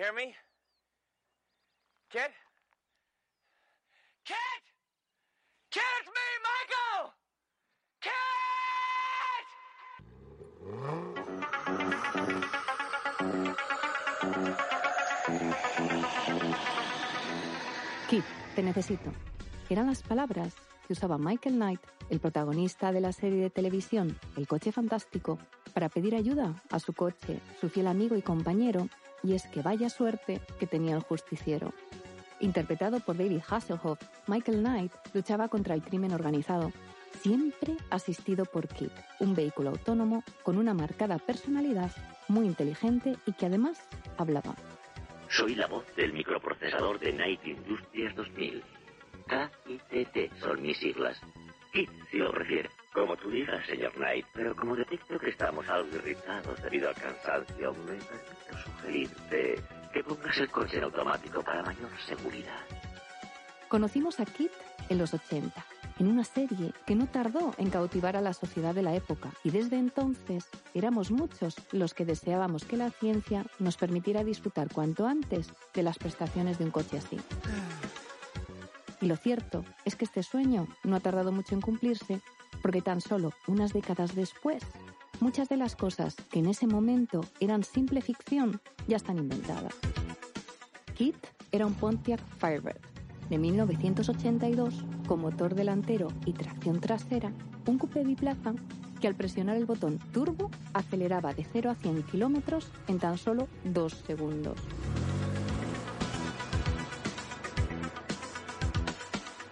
Hear me? It's Michael! Kid, te necesito. Eran las palabras que usaba Michael Knight, el protagonista de la serie de televisión El coche fantástico, para pedir ayuda a su coche, su fiel amigo y compañero, y es que vaya suerte que tenía el justiciero. Interpretado por David Hasselhoff, Michael Knight luchaba contra el crimen organizado, siempre asistido por Kit, un vehículo autónomo con una marcada personalidad, muy inteligente y que además hablaba. Soy la voz del microprocesador de Knight Industries 2000. KITT son mis siglas. Kit, si lo prefiere. Como tú digas, señor Knight, pero como detecto que estamos algo irritados debido al cansancio, me permito sugerirte que pongas el coche en automático para mayor seguridad. Conocimos a Kit en los 80, en una serie que no tardó en cautivar a la sociedad de la época, y desde entonces éramos muchos los que deseábamos que la ciencia nos permitiera disfrutar cuanto antes de las prestaciones de un coche así. Y lo cierto es que este sueño no ha tardado mucho en cumplirse porque tan solo unas décadas después, muchas de las cosas que en ese momento eran simple ficción ya están inventadas. Kit era un Pontiac Firebird de 1982 con motor delantero y tracción trasera, un coupé biplaza que al presionar el botón turbo aceleraba de 0 a 100 kilómetros en tan solo dos segundos.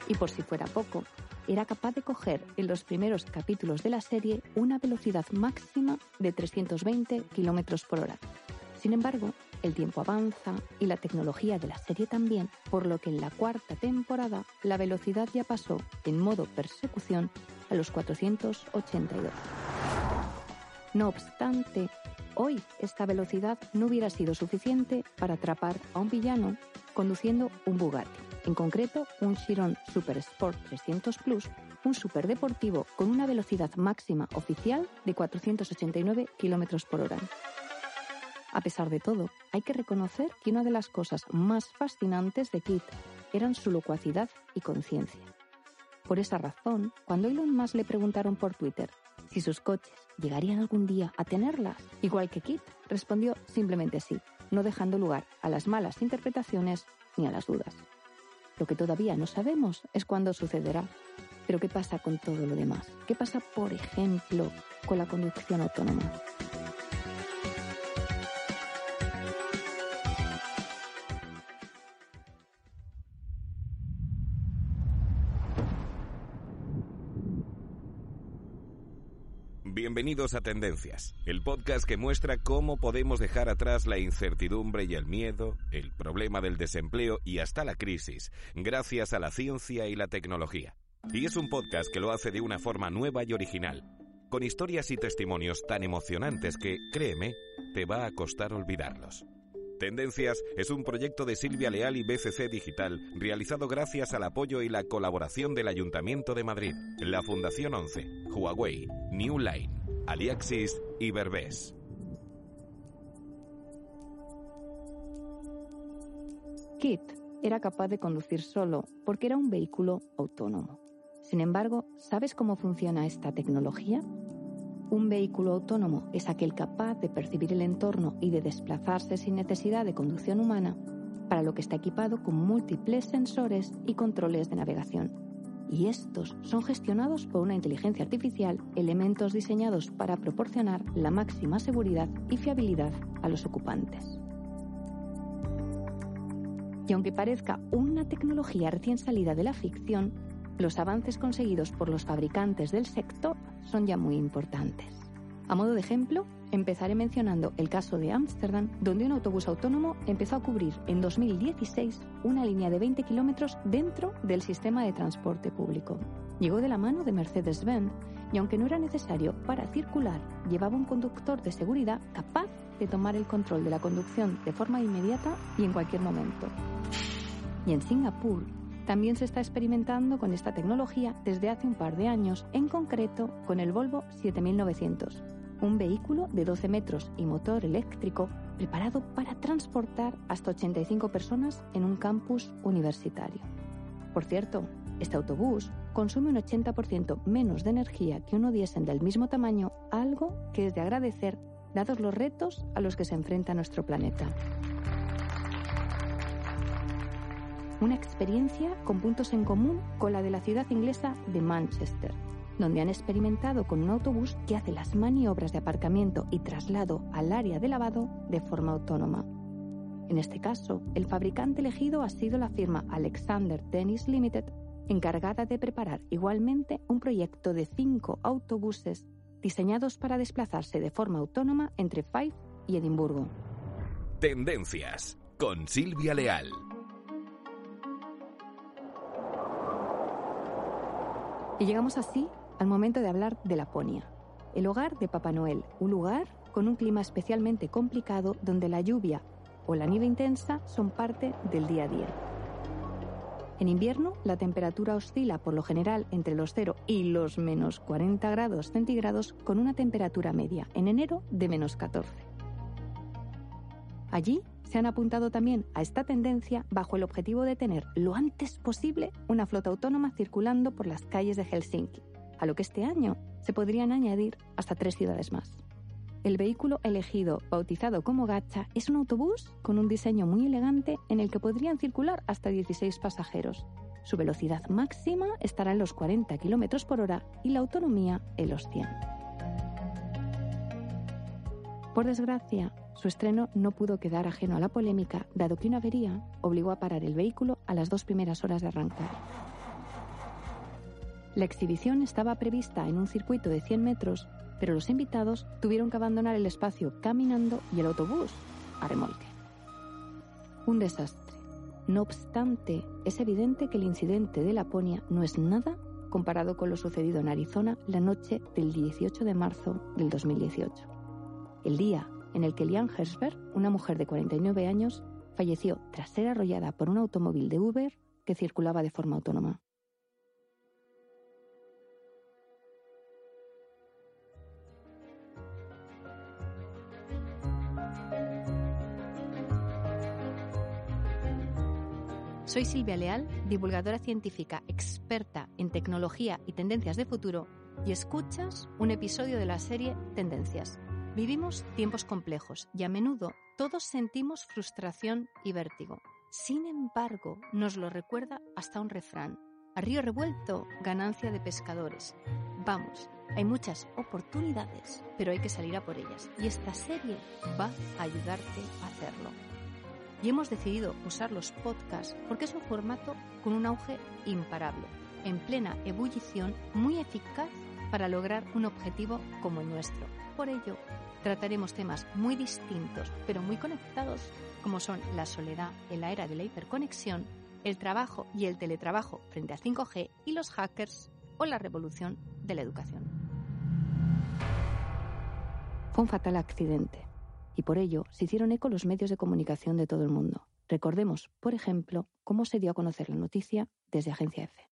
Y por si fuera poco, era capaz de coger en los primeros capítulos de la serie una velocidad máxima de 320 km por hora. Sin embargo, el tiempo avanza y la tecnología de la serie también, por lo que en la cuarta temporada la velocidad ya pasó en modo persecución a los 482. No obstante, hoy esta velocidad no hubiera sido suficiente para atrapar a un villano conduciendo un Bugatti en concreto un Chiron Super Sport 300 Plus, un superdeportivo con una velocidad máxima oficial de 489 km por hora. A pesar de todo, hay que reconocer que una de las cosas más fascinantes de Kit eran su locuacidad y conciencia. Por esa razón, cuando Elon Musk le preguntaron por Twitter si sus coches llegarían algún día a tenerlas, igual que Kit, respondió simplemente sí, no dejando lugar a las malas interpretaciones ni a las dudas. Lo que todavía no sabemos es cuándo sucederá. Pero ¿qué pasa con todo lo demás? ¿Qué pasa, por ejemplo, con la conducción autónoma? Bienvenidos a Tendencias, el podcast que muestra cómo podemos dejar atrás la incertidumbre y el miedo, el problema del desempleo y hasta la crisis, gracias a la ciencia y la tecnología. Y es un podcast que lo hace de una forma nueva y original, con historias y testimonios tan emocionantes que, créeme, te va a costar olvidarlos. Tendencias es un proyecto de Silvia Leal y BCC Digital, realizado gracias al apoyo y la colaboración del Ayuntamiento de Madrid, la Fundación 11, Huawei, New Line, Aliaxis y Berbés. Kit era capaz de conducir solo porque era un vehículo autónomo. Sin embargo, ¿sabes cómo funciona esta tecnología? Un vehículo autónomo es aquel capaz de percibir el entorno y de desplazarse sin necesidad de conducción humana, para lo que está equipado con múltiples sensores y controles de navegación. Y estos son gestionados por una inteligencia artificial, elementos diseñados para proporcionar la máxima seguridad y fiabilidad a los ocupantes. Y aunque parezca una tecnología recién salida de la ficción, los avances conseguidos por los fabricantes del sector son ya muy importantes. A modo de ejemplo, empezaré mencionando el caso de Ámsterdam, donde un autobús autónomo empezó a cubrir en 2016 una línea de 20 kilómetros dentro del sistema de transporte público. Llegó de la mano de Mercedes-Benz y aunque no era necesario para circular, llevaba un conductor de seguridad capaz de tomar el control de la conducción de forma inmediata y en cualquier momento. Y en Singapur también se está experimentando con esta tecnología desde hace un par de años, en concreto con el Volvo 7900, un vehículo de 12 metros y motor eléctrico preparado para transportar hasta 85 personas en un campus universitario. Por cierto, este autobús consume un 80% menos de energía que uno diésel del mismo tamaño, algo que es de agradecer dados los retos a los que se enfrenta nuestro planeta. Una experiencia con puntos en común con la de la ciudad inglesa de Manchester, donde han experimentado con un autobús que hace las maniobras de aparcamiento y traslado al área de lavado de forma autónoma. En este caso, el fabricante elegido ha sido la firma Alexander Dennis Limited, encargada de preparar igualmente un proyecto de cinco autobuses diseñados para desplazarse de forma autónoma entre Fife y Edimburgo. Tendencias con Silvia Leal. Y llegamos así al momento de hablar de Laponia, el hogar de Papá Noel, un lugar con un clima especialmente complicado donde la lluvia o la nieve intensa son parte del día a día. En invierno, la temperatura oscila por lo general entre los 0 y los menos 40 grados centígrados con una temperatura media en enero de menos 14. Allí se han apuntado también a esta tendencia bajo el objetivo de tener lo antes posible una flota autónoma circulando por las calles de Helsinki, a lo que este año se podrían añadir hasta tres ciudades más. El vehículo elegido, bautizado como Gacha, es un autobús con un diseño muy elegante en el que podrían circular hasta 16 pasajeros. Su velocidad máxima estará en los 40 km por hora y la autonomía en los 100. Por desgracia, su estreno no pudo quedar ajeno a la polémica, dado que una avería obligó a parar el vehículo a las dos primeras horas de arrancar. La exhibición estaba prevista en un circuito de 100 metros, pero los invitados tuvieron que abandonar el espacio caminando y el autobús a remolque. Un desastre. No obstante, es evidente que el incidente de Laponia no es nada comparado con lo sucedido en Arizona la noche del 18 de marzo del 2018. El día en el que Lian Hersberg, una mujer de 49 años, falleció tras ser arrollada por un automóvil de Uber que circulaba de forma autónoma. Soy Silvia Leal, divulgadora científica experta en tecnología y tendencias de futuro, y escuchas un episodio de la serie Tendencias. Vivimos tiempos complejos y a menudo todos sentimos frustración y vértigo. Sin embargo, nos lo recuerda hasta un refrán. A río revuelto, ganancia de pescadores. Vamos, hay muchas oportunidades, pero hay que salir a por ellas. Y esta serie va a ayudarte a hacerlo y hemos decidido usar los podcasts porque es un formato con un auge imparable, en plena ebullición, muy eficaz para lograr un objetivo como el nuestro. Por ello, trataremos temas muy distintos, pero muy conectados, como son la soledad en la era de la hiperconexión, el trabajo y el teletrabajo frente a 5G y los hackers o la revolución de la educación. Fue un fatal accidente y por ello se hicieron eco los medios de comunicación de todo el mundo. Recordemos, por ejemplo, cómo se dio a conocer la noticia desde Agencia F.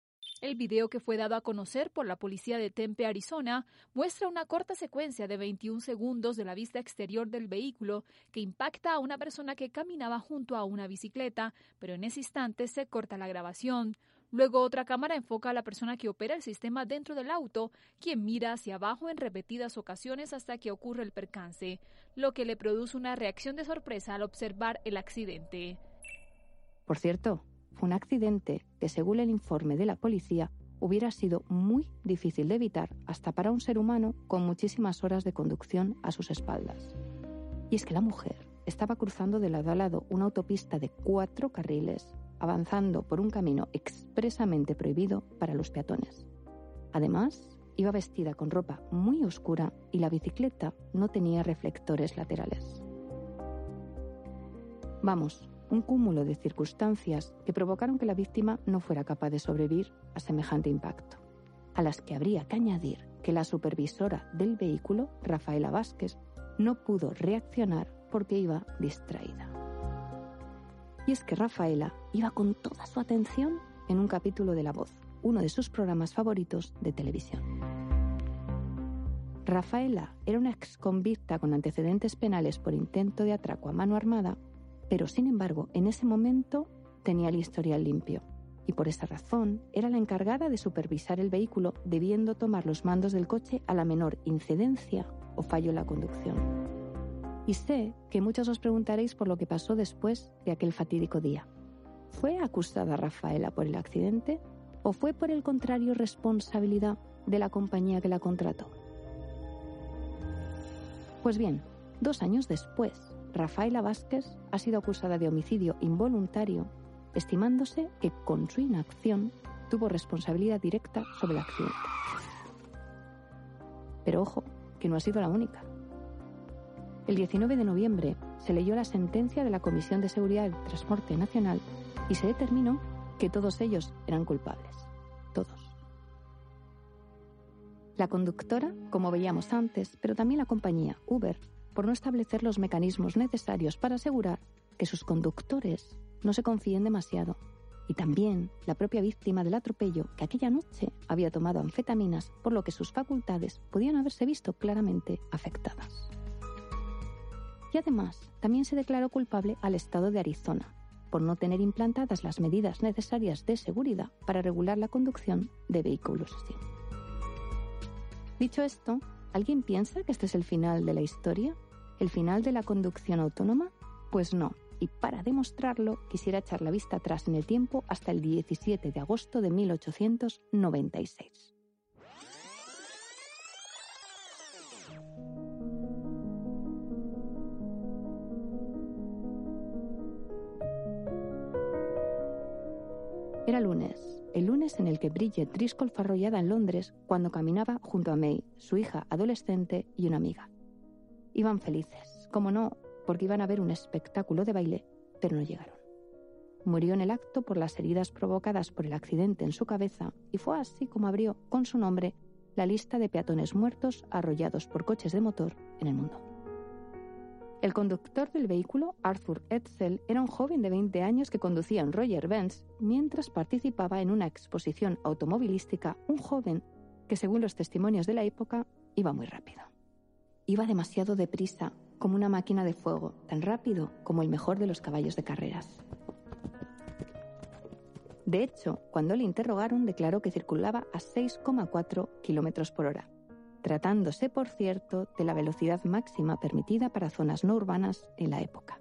El video que fue dado a conocer por la policía de Tempe, Arizona, muestra una corta secuencia de 21 segundos de la vista exterior del vehículo que impacta a una persona que caminaba junto a una bicicleta, pero en ese instante se corta la grabación. Luego otra cámara enfoca a la persona que opera el sistema dentro del auto, quien mira hacia abajo en repetidas ocasiones hasta que ocurre el percance, lo que le produce una reacción de sorpresa al observar el accidente. Por cierto, fue un accidente que, según el informe de la policía, hubiera sido muy difícil de evitar hasta para un ser humano con muchísimas horas de conducción a sus espaldas. Y es que la mujer estaba cruzando de lado a lado una autopista de cuatro carriles avanzando por un camino expresamente prohibido para los peatones. Además, iba vestida con ropa muy oscura y la bicicleta no tenía reflectores laterales. Vamos, un cúmulo de circunstancias que provocaron que la víctima no fuera capaz de sobrevivir a semejante impacto, a las que habría que añadir que la supervisora del vehículo, Rafaela Vázquez, no pudo reaccionar porque iba distraída. Y es que Rafaela iba con toda su atención en un capítulo de La Voz, uno de sus programas favoritos de televisión. Rafaela era una ex convicta con antecedentes penales por intento de atraco a mano armada pero sin embargo en ese momento tenía el historial limpio y por esa razón era la encargada de supervisar el vehículo debiendo tomar los mandos del coche a la menor incidencia o fallo en la conducción. Y sé que muchos os preguntaréis por lo que pasó después de aquel fatídico día. ¿Fue acusada Rafaela por el accidente o fue por el contrario responsabilidad de la compañía que la contrató? Pues bien, dos años después, Rafaela Vázquez ha sido acusada de homicidio involuntario, estimándose que con su inacción tuvo responsabilidad directa sobre el accidente. Pero ojo, que no ha sido la única. El 19 de noviembre se leyó la sentencia de la Comisión de Seguridad del Transporte Nacional y se determinó que todos ellos eran culpables. Todos. La conductora, como veíamos antes, pero también la compañía Uber, por no establecer los mecanismos necesarios para asegurar que sus conductores no se confíen demasiado. Y también la propia víctima del atropello, que aquella noche había tomado anfetaminas, por lo que sus facultades podían haberse visto claramente afectadas. Y además, también se declaró culpable al Estado de Arizona, por no tener implantadas las medidas necesarias de seguridad para regular la conducción de vehículos así. Dicho esto, ¿alguien piensa que este es el final de la historia? ¿El final de la conducción autónoma? Pues no. Y para demostrarlo, quisiera echar la vista atrás en el tiempo hasta el 17 de agosto de 1896. Era lunes, el lunes en el que Bridget Driscoll fue arrollada en Londres cuando caminaba junto a May, su hija adolescente y una amiga. Iban felices, como no, porque iban a ver un espectáculo de baile, pero no llegaron. Murió en el acto por las heridas provocadas por el accidente en su cabeza y fue así como abrió con su nombre la lista de peatones muertos arrollados por coches de motor en el mundo. El conductor del vehículo, Arthur Edsel, era un joven de 20 años que conducía un Roger Benz mientras participaba en una exposición automovilística, un joven que, según los testimonios de la época, iba muy rápido. Iba demasiado deprisa, como una máquina de fuego, tan rápido como el mejor de los caballos de carreras. De hecho, cuando le interrogaron, declaró que circulaba a 6,4 kilómetros por hora, tratándose, por cierto, de la velocidad máxima permitida para zonas no urbanas en la época.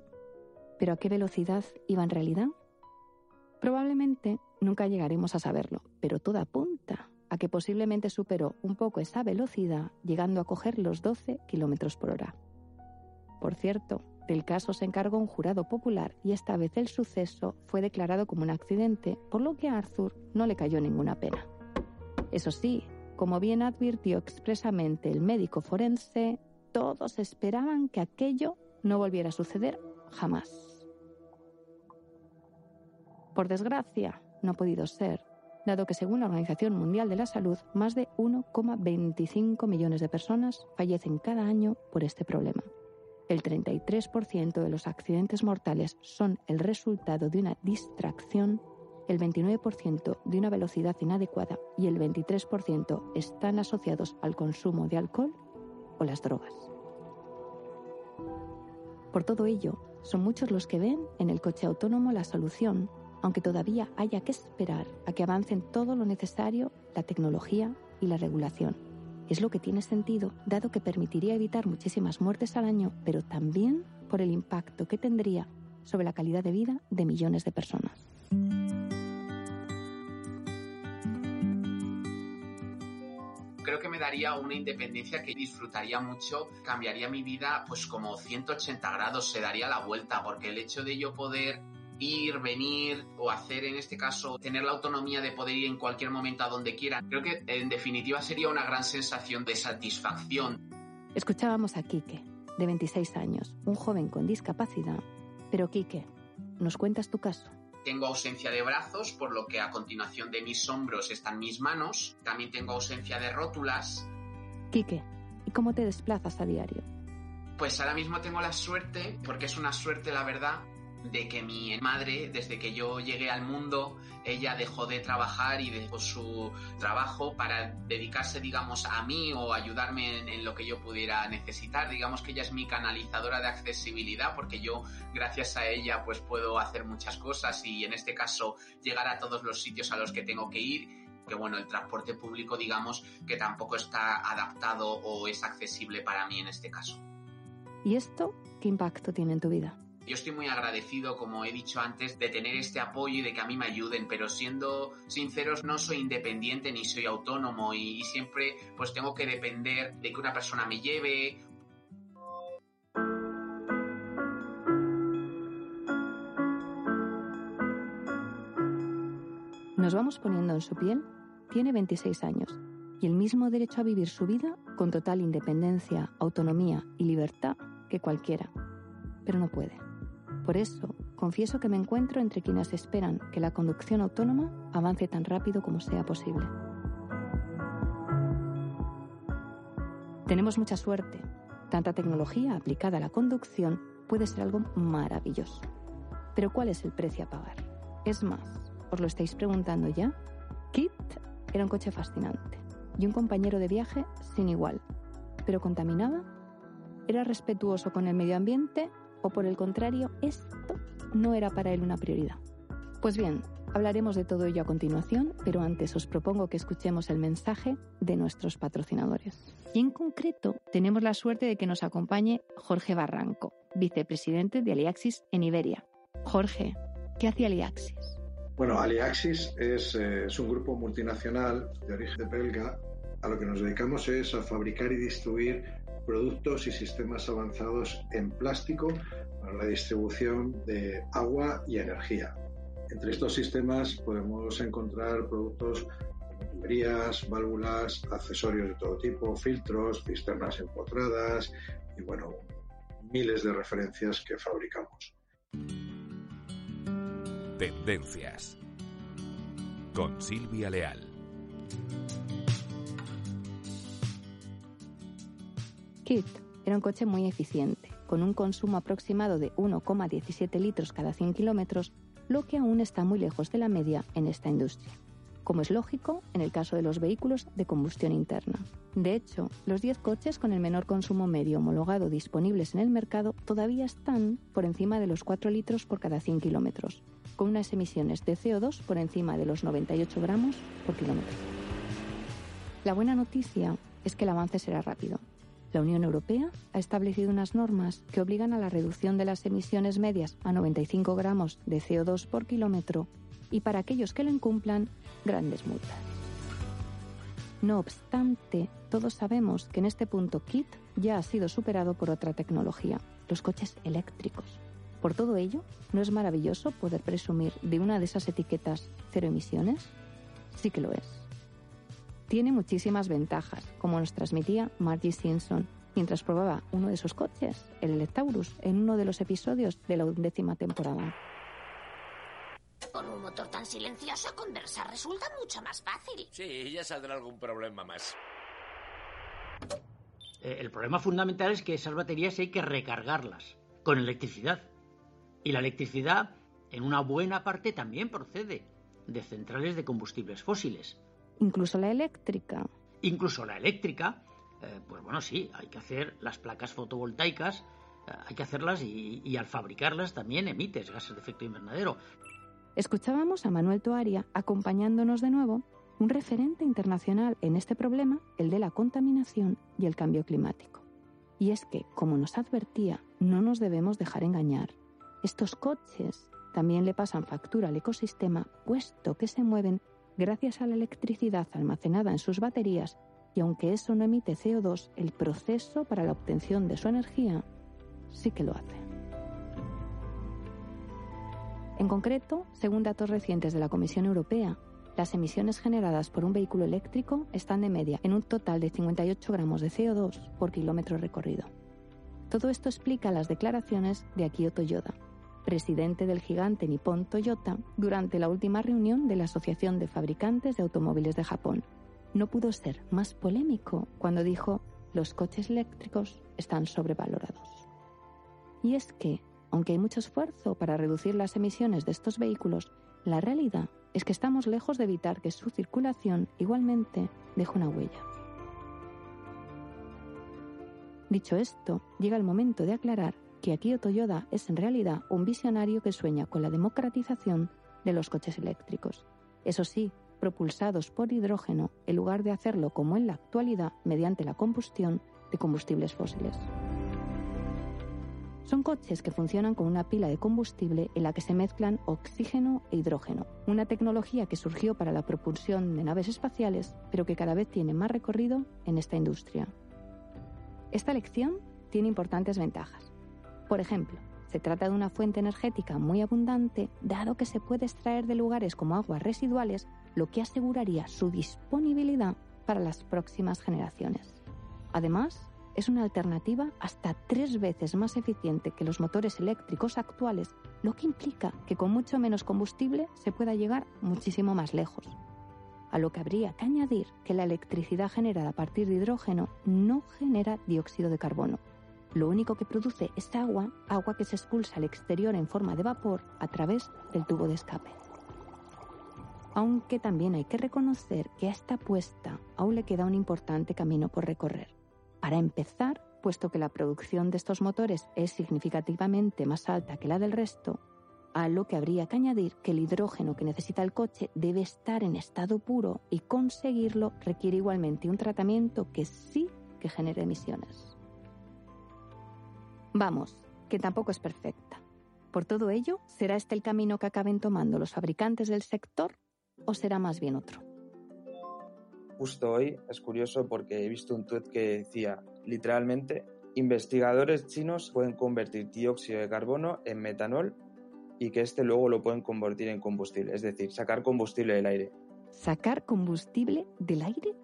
¿Pero a qué velocidad iba en realidad? Probablemente nunca llegaremos a saberlo, pero todo apunta a que posiblemente superó un poco esa velocidad, llegando a coger los 12 kilómetros por hora. Por cierto, del caso se encargó un jurado popular y esta vez el suceso fue declarado como un accidente, por lo que a Arthur no le cayó ninguna pena. Eso sí, como bien advirtió expresamente el médico forense, todos esperaban que aquello no volviera a suceder jamás. Por desgracia, no ha podido ser, dado que según la Organización Mundial de la Salud, más de 1,25 millones de personas fallecen cada año por este problema. El 33% de los accidentes mortales son el resultado de una distracción, el 29% de una velocidad inadecuada y el 23% están asociados al consumo de alcohol o las drogas. Por todo ello, son muchos los que ven en el coche autónomo la solución aunque todavía haya que esperar a que avancen todo lo necesario, la tecnología y la regulación. Es lo que tiene sentido, dado que permitiría evitar muchísimas muertes al año, pero también por el impacto que tendría sobre la calidad de vida de millones de personas. creo que me daría una independencia que disfrutaría mucho, cambiaría mi vida pues como 180 grados, se daría la vuelta, porque el hecho de yo poder ir, venir o hacer en este caso tener la autonomía de poder ir en cualquier momento a donde quiera. Creo que en definitiva sería una gran sensación de satisfacción. Escuchábamos a Quique, de 26 años, un joven con discapacidad. Pero Quique, ¿nos cuentas tu caso? Tengo ausencia de brazos, por lo que a continuación de mis hombros están mis manos. También tengo ausencia de rótulas. Quique, ¿y cómo te desplazas a diario? Pues ahora mismo tengo la suerte, porque es una suerte la verdad, de que mi madre, desde que yo llegué al mundo, ella dejó de trabajar y dejó su trabajo para dedicarse, digamos, a mí o ayudarme en, lo que yo pudiera necesitar. Digamos que ella es mi canalizadora de accesibilidad porque yo, gracias a ella, pues puedo hacer muchas cosas y en este caso llegar a todos los sitios a los que tengo que ir que bueno, el transporte público digamos que tampoco está adaptado o es accesible para mí en este caso. ¿Y esto qué impacto tiene en tu vida? Yo estoy muy agradecido, como he dicho antes, de tener este apoyo y de que a mí me ayuden, pero siendo sinceros, no soy independiente ni soy autónomo y, siempre pues tengo que depender de que una persona me lleve. Nos vamos poniendo en su piel. Tiene 26 años y el mismo derecho a vivir su vida con total independencia, autonomía y libertad que cualquiera, pero no puede. Por eso, confieso que me encuentro entre quienes esperan que la conducción autónoma avance tan rápido como sea posible. Tenemos mucha suerte. Tanta tecnología aplicada a la conducción puede ser algo maravilloso. Pero ¿cuál es el precio a pagar? Es más, ¿os lo estáis preguntando ya? Kit era un coche fascinante y un compañero de viaje sin igual. ¿Pero contaminaba? ¿Era respetuoso con el medio ambiente o por el contrario, esto no era para él una prioridad. Pues bien, hablaremos de todo ello a continuación, pero antes os propongo que escuchemos el mensaje de nuestros patrocinadores. Y en concreto, tenemos la suerte de que nos acompañe Jorge Barranco, vicepresidente de Aliaxis en Iberia. Jorge, ¿qué hace Aliaxis? Bueno, Aliaxis es, eh, es un grupo multinacional de origen belga. A lo que nos dedicamos es a fabricar y distribuir productos y sistemas avanzados en plástico para la distribución de agua y energía. Entre estos sistemas podemos encontrar productos como tuberías, válvulas, accesorios de todo tipo, filtros, cisternas empotradas y bueno, miles de referencias que fabricamos. Tendencias con Silvia Leal. Kit era un coche muy eficiente, con un consumo aproximado de 1,17 litros cada 100 kilómetros, lo que aún está muy lejos de la media en esta industria, como es lógico en el caso de los vehículos de combustión interna. De hecho, los 10 coches con el menor consumo medio homologado disponibles en el mercado todavía están por encima de los 4 litros por cada 100 kilómetros, con unas emisiones de CO2 por encima de los 98 gramos por kilómetro. La buena noticia es que el avance será rápido, la Unión Europea ha establecido unas normas que obligan a la reducción de las emisiones medias a 95 gramos de CO2 por kilómetro y para aquellos que lo incumplan, grandes multas. No obstante, todos sabemos que en este punto KIT ya ha sido superado por otra tecnología, los coches eléctricos. Por todo ello, ¿no es maravilloso poder presumir de una de esas etiquetas cero emisiones? Sí que lo es tiene muchísimas ventajas, como nos transmitía Margie Simpson mientras probaba uno de sus coches, el Electaurus, en uno de los episodios de la undécima temporada. Con un motor tan silencioso, conversar resulta mucho más fácil. Sí, ya saldrá algún problema más. Eh, el problema fundamental es que esas baterías hay que recargarlas con electricidad. Y la electricidad, en una buena parte, también procede de centrales de combustibles fósiles incluso la eléctrica. Incluso la eléctrica, eh, pues bueno, sí, hay que hacer las placas fotovoltaicas, eh, hay que hacerlas y, al fabricarlas también emites gases de efecto invernadero. Escuchábamos a Manuel Toaria acompañándonos de nuevo, un referente internacional en este problema, el de la contaminación y el cambio climático. Y es que, como nos advertía, no nos debemos dejar engañar. Estos coches también le pasan factura al ecosistema, puesto que se mueven gracias a la electricidad almacenada en sus baterías y aunque eso no emite CO2, el proceso para la obtención de su energía sí que lo hace. En concreto, según datos recientes de la Comisión Europea, las emisiones generadas por un vehículo eléctrico están de media en un total de 58 gramos de CO2 por kilómetro recorrido. Todo esto explica las declaraciones de Akio Toyoda, presidente del gigante Nippon Toyota, durante la última reunión de la Asociación de Fabricantes de Automóviles de Japón. No pudo ser más polémico cuando dijo los coches eléctricos están sobrevalorados. Y es que, aunque hay mucho esfuerzo para reducir las emisiones de estos vehículos, la realidad es que estamos lejos de evitar que su circulación igualmente deje una huella. Dicho esto, llega el momento de aclarar que Akio Toyoda es en realidad un visionario que sueña con la democratización de los coches eléctricos. Eso sí, propulsados por hidrógeno en lugar de hacerlo como en la actualidad mediante la combustión de combustibles fósiles. Son coches que funcionan con una pila de combustible en la que se mezclan oxígeno e hidrógeno, una tecnología que surgió para la propulsión de naves espaciales, pero que cada vez tiene más recorrido en esta industria. Esta elección tiene importantes ventajas. Por ejemplo, se trata de una fuente energética muy abundante, dado que se puede extraer de lugares como aguas residuales, lo que aseguraría su disponibilidad para las próximas generaciones. Además, es una alternativa hasta tres veces más eficiente que los motores eléctricos actuales, lo que implica que con mucho menos combustible se pueda llegar muchísimo más lejos. A lo que habría que añadir que la electricidad generada a partir de hidrógeno no genera dióxido de carbono. Lo único que produce es agua, agua que se expulsa al exterior en forma de vapor a través del tubo de escape. Aunque también hay que reconocer que a esta apuesta aún le queda un importante camino por recorrer. Para empezar, puesto que la producción de estos motores es significativamente más alta que la del resto, a lo que habría que añadir que el hidrógeno que necesita el coche debe estar en estado puro y conseguirlo requiere igualmente un tratamiento que sí que genere emisiones. Vamos, que tampoco es perfecta. Por todo ello, ¿será este el camino que acaben tomando los fabricantes del sector o será más bien otro? justo hoy es curioso porque he visto un tweet que decía literalmente investigadores chinos pueden convertir dióxido de carbono en metanol y que este luego lo pueden convertir en combustible, es decir, sacar combustible del aire. ¿Sacar combustible del aire?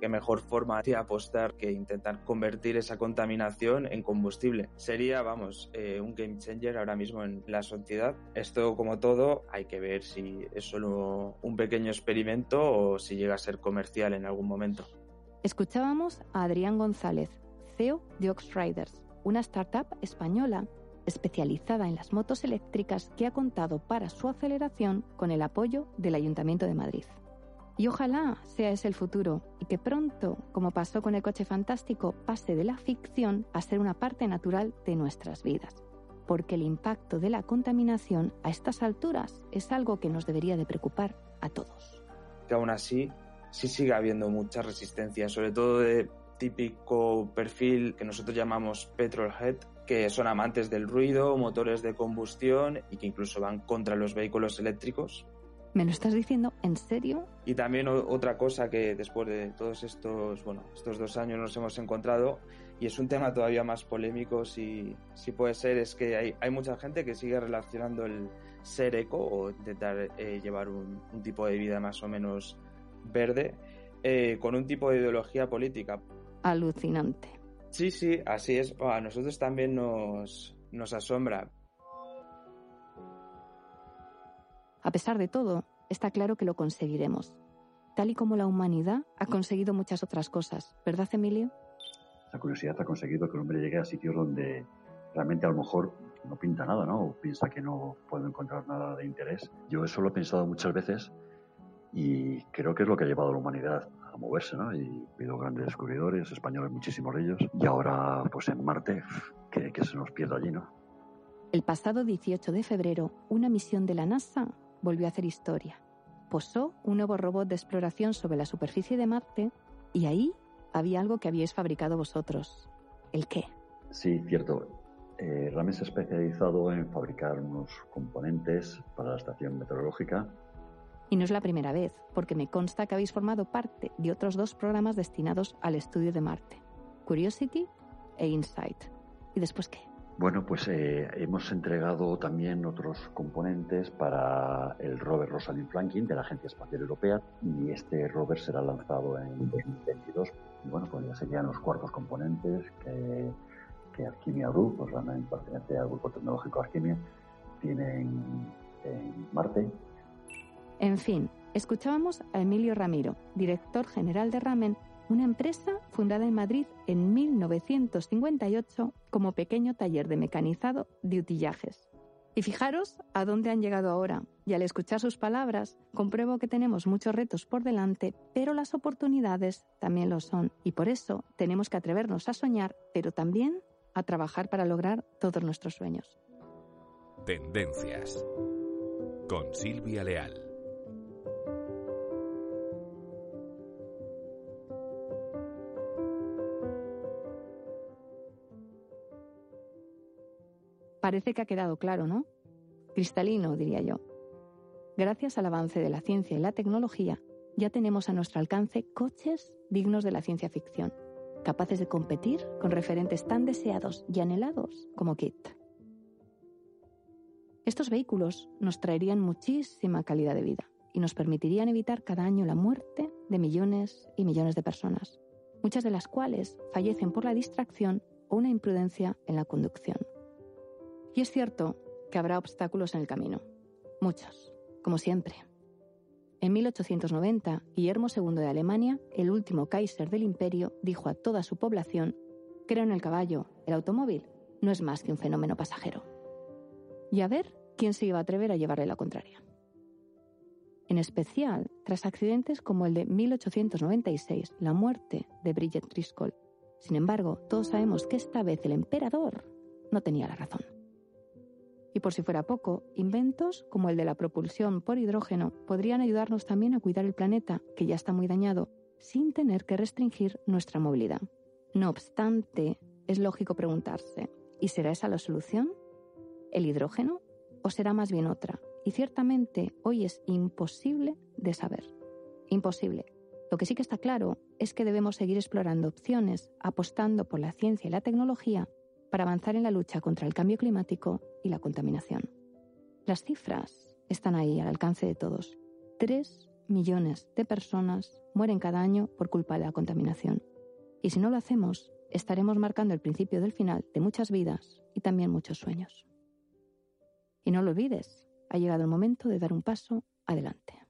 Qué mejor forma de apostar que intentar convertir esa contaminación en combustible. Sería, vamos, eh, un game changer ahora mismo en la sociedad. Esto, como todo, hay que ver si es solo un pequeño experimento o si llega a ser comercial en algún momento. Escuchábamos a Adrián González, CEO de Oxriders, una startup española especializada en las motos eléctricas que ha contado para su aceleración con el apoyo del Ayuntamiento de Madrid. Y ojalá sea ese el futuro y que pronto, como pasó con el coche fantástico, pase de la ficción a ser una parte natural de nuestras vidas. Porque el impacto de la contaminación a estas alturas es algo que nos debería de preocupar a todos. Que aún así sí sigue habiendo mucha resistencia, sobre todo de típico perfil que nosotros llamamos petrolhead, que son amantes del ruido, motores de combustión y que incluso van contra los vehículos eléctricos ¿Me lo estás diciendo en serio? Y también otra cosa que después de todos estos, bueno, estos dos años nos hemos encontrado, y es un tema todavía más polémico, si, si puede ser, es que hay, hay mucha gente que sigue relacionando el ser eco o intentar eh, llevar un, tipo de vida más o menos verde eh, con un tipo de ideología política. Alucinante. Sí, sí, así es. A nosotros también nos, nos asombra. A pesar de todo, está claro que lo conseguiremos, tal y como la humanidad ha conseguido muchas otras cosas, ¿verdad, Emilio? La curiosidad ha conseguido que el hombre llegue a sitios donde realmente a lo mejor no pinta nada, ¿no? O piensa que no puede encontrar nada de interés. Yo eso lo he pensado muchas veces y creo que es lo que ha llevado a la humanidad a moverse, ¿no? Y ha habido grandes descubridores, españoles, muchísimos de ellos. Y ahora, pues en Marte, que, que se nos pierde allí, ¿no? El pasado 18 de febrero, una misión de la NASA volvió a hacer historia. Posó un nuevo robot de exploración sobre la superficie de Marte y ahí había algo que habíais fabricado vosotros. ¿El qué? Sí, cierto. Eh, se ha especializado en fabricar unos componentes para la estación meteorológica. Y no es la primera vez, porque me consta que habéis formado parte de otros dos programas destinados al estudio de Marte, Curiosity e Insight. ¿Y después qué? Bueno, pues eh, hemos entregado también otros componentes para el rover Rosalind Franklin de la Agencia Espacial Europea y este rover será lanzado en 2022. Y bueno, pues ya serían los cuartos componentes que, que Alquimia Group, pues realmente pertenece al grupo tecnológico Alquimia, tienen en Marte. En fin, escuchábamos a Emilio Ramiro, director general de Ramen, una empresa fundada en Madrid en 1958 como pequeño taller de mecanizado de utillajes. Y fijaros a dónde han llegado ahora. Y al escuchar sus palabras, compruebo que tenemos muchos retos por delante, pero las oportunidades también lo son. Y por eso tenemos que atrevernos a soñar, pero también a trabajar para lograr todos nuestros sueños. Tendencias. Con Silvia Leal. Parece que ha quedado claro, ¿no? Cristalino, diría yo. Gracias al avance de la ciencia y la tecnología, ya tenemos a nuestro alcance coches dignos de la ciencia ficción, capaces de competir con referentes tan deseados y anhelados como Kit. Estos vehículos nos traerían muchísima calidad de vida y nos permitirían evitar cada año la muerte de millones y millones de personas, muchas de las cuales fallecen por la distracción o una imprudencia en la conducción. Y es cierto que habrá obstáculos en el camino. Muchos, como siempre. En 1890, Guillermo II de Alemania, el último Kaiser del imperio, dijo a toda su población, creo en el caballo, el automóvil no es más que un fenómeno pasajero. Y a ver quién se iba a atrever a llevarle la contraria. En especial, tras accidentes como el de 1896, la muerte de Bridget Driscoll. Sin embargo, todos sabemos que esta vez el emperador no tenía la razón. Y por si fuera poco, inventos como el de la propulsión por hidrógeno podrían ayudarnos también a cuidar el planeta, que ya está muy dañado, sin tener que restringir nuestra movilidad. No obstante, es lógico preguntarse, ¿y será esa la solución? ¿El hidrógeno? ¿O será más bien otra? Y ciertamente hoy es imposible de saber. Imposible. Lo que sí que está claro es que debemos seguir explorando opciones, apostando por la ciencia y la tecnología para avanzar en la lucha contra el cambio climático y la contaminación. Las cifras están ahí al alcance de todos. Tres millones de personas mueren cada año por culpa de la contaminación. Y si no lo hacemos, estaremos marcando el principio del final de muchas vidas y también muchos sueños. Y no lo olvides, ha llegado el momento de dar un paso adelante.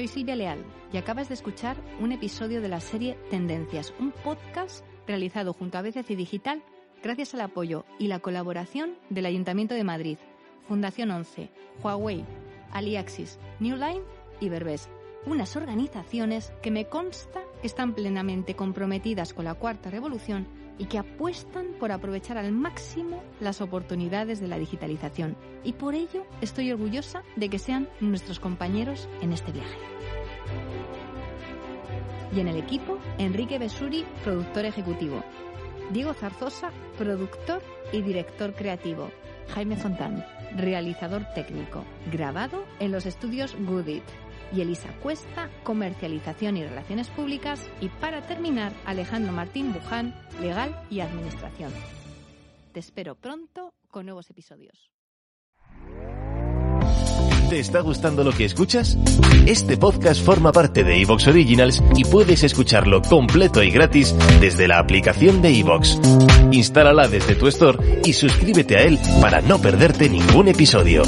Soy Silvia Leal y acabas de escuchar un episodio de la serie Tendencias, un podcast realizado junto a BCC Digital gracias al apoyo y la colaboración del Ayuntamiento de Madrid, Fundación 11, Huawei, Aliaxis, New Line y Berbés, unas organizaciones que me consta están plenamente comprometidas con la cuarta revolución y que apuestan por aprovechar al máximo las oportunidades de la digitalización. Y por ello estoy orgullosa de que sean nuestros compañeros en este viaje. Y en el equipo, Enrique Besuri, productor ejecutivo. Diego Zarzosa, productor y director creativo. Jaime Fontán, realizador técnico, grabado en los estudios Goodit y Elisa Cuesta, Comercialización y Relaciones Públicas, y para terminar, Alejandro Martín Buján, Legal y Administración. Te espero pronto con nuevos episodios. ¿Te está gustando lo que escuchas? Este podcast forma parte de Evox Originals y puedes escucharlo completo y gratis desde la aplicación de Evox. Instálala desde tu store y suscríbete a él para no perderte ningún episodio.